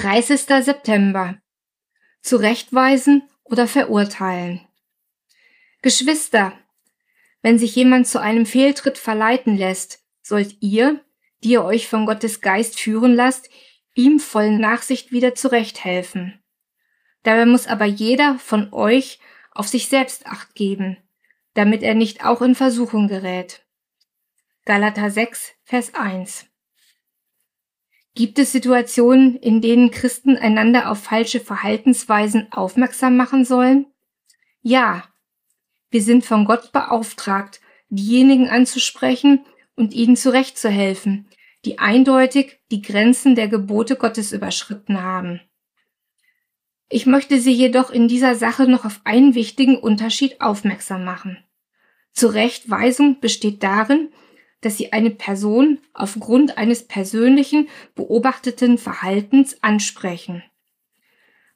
30. September. Zurechtweisen oder verurteilen. Geschwister, wenn sich jemand zu einem Fehltritt verleiten lässt, sollt ihr, die ihr euch von Gottes Geist führen lasst, ihm voll Nachsicht wieder zurechthelfen. Dabei muss aber jeder von euch auf sich selbst acht geben, damit er nicht auch in Versuchung gerät. Galater 6, Vers 1. Gibt es Situationen, in denen Christen einander auf falsche Verhaltensweisen aufmerksam machen sollen? Ja. Wir sind von Gott beauftragt, diejenigen anzusprechen und ihnen zurechtzuhelfen, die eindeutig die Grenzen der Gebote Gottes überschritten haben. Ich möchte Sie jedoch in dieser Sache noch auf einen wichtigen Unterschied aufmerksam machen. Zurechtweisung besteht darin, dass Sie eine Person aufgrund eines persönlichen beobachteten Verhaltens ansprechen.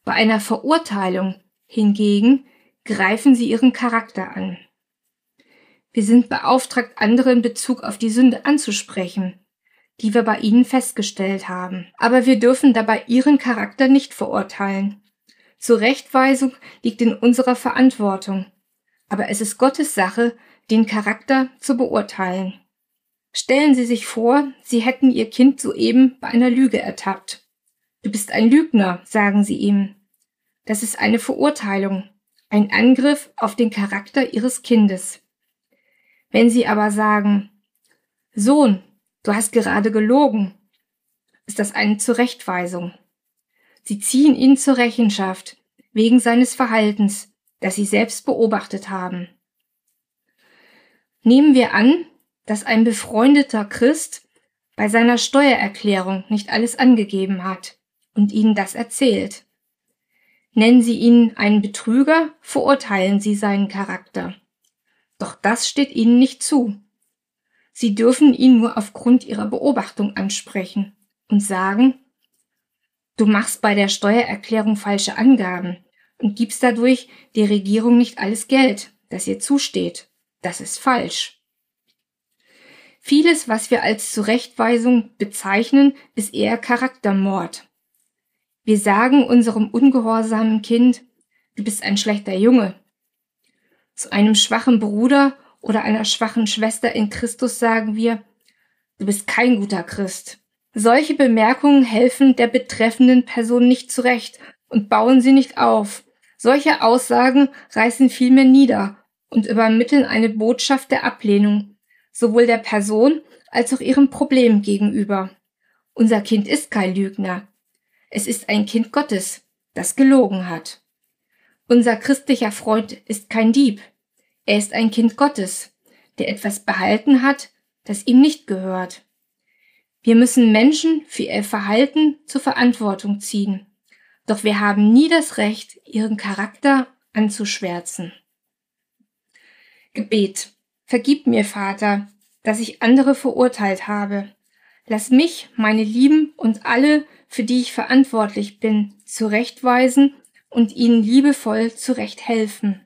Bei einer Verurteilung hingegen greifen Sie Ihren Charakter an. Wir sind beauftragt, andere in Bezug auf die Sünde anzusprechen, die wir bei ihnen festgestellt haben. Aber wir dürfen dabei ihren Charakter nicht verurteilen. Zurechtweisung liegt in unserer Verantwortung. Aber es ist Gottes Sache, den Charakter zu beurteilen. Stellen Sie sich vor, Sie hätten Ihr Kind soeben bei einer Lüge ertappt. Du bist ein Lügner, sagen Sie ihm. Das ist eine Verurteilung, ein Angriff auf den Charakter Ihres Kindes. Wenn Sie aber sagen, Sohn, du hast gerade gelogen, ist das eine Zurechtweisung. Sie ziehen ihn zur Rechenschaft wegen seines Verhaltens, das sie selbst beobachtet haben. Nehmen wir an, dass ein befreundeter Christ bei seiner Steuererklärung nicht alles angegeben hat und Ihnen das erzählt. Nennen Sie ihn einen Betrüger, verurteilen Sie seinen Charakter. Doch das steht Ihnen nicht zu. Sie dürfen ihn nur aufgrund Ihrer Beobachtung ansprechen und sagen, Du machst bei der Steuererklärung falsche Angaben und gibst dadurch der Regierung nicht alles Geld, das ihr zusteht. Das ist falsch. Vieles, was wir als Zurechtweisung bezeichnen, ist eher Charaktermord. Wir sagen unserem ungehorsamen Kind, du bist ein schlechter Junge. Zu einem schwachen Bruder oder einer schwachen Schwester in Christus sagen wir, du bist kein guter Christ. Solche Bemerkungen helfen der betreffenden Person nicht zurecht und bauen sie nicht auf. Solche Aussagen reißen vielmehr nieder und übermitteln eine Botschaft der Ablehnung, sowohl der Person als auch ihrem Problem gegenüber. Unser Kind ist kein Lügner. Es ist ein Kind Gottes, das gelogen hat. Unser christlicher Freund ist kein Dieb. Er ist ein Kind Gottes, der etwas behalten hat, das ihm nicht gehört. Wir müssen Menschen für ihr Verhalten zur Verantwortung ziehen. Doch wir haben nie das Recht, ihren Charakter anzuschwärzen. Gebet. Vergib mir, Vater, dass ich andere verurteilt habe. Lass mich, meine Lieben und alle, für die ich verantwortlich bin, zurechtweisen und ihnen liebevoll zurechthelfen.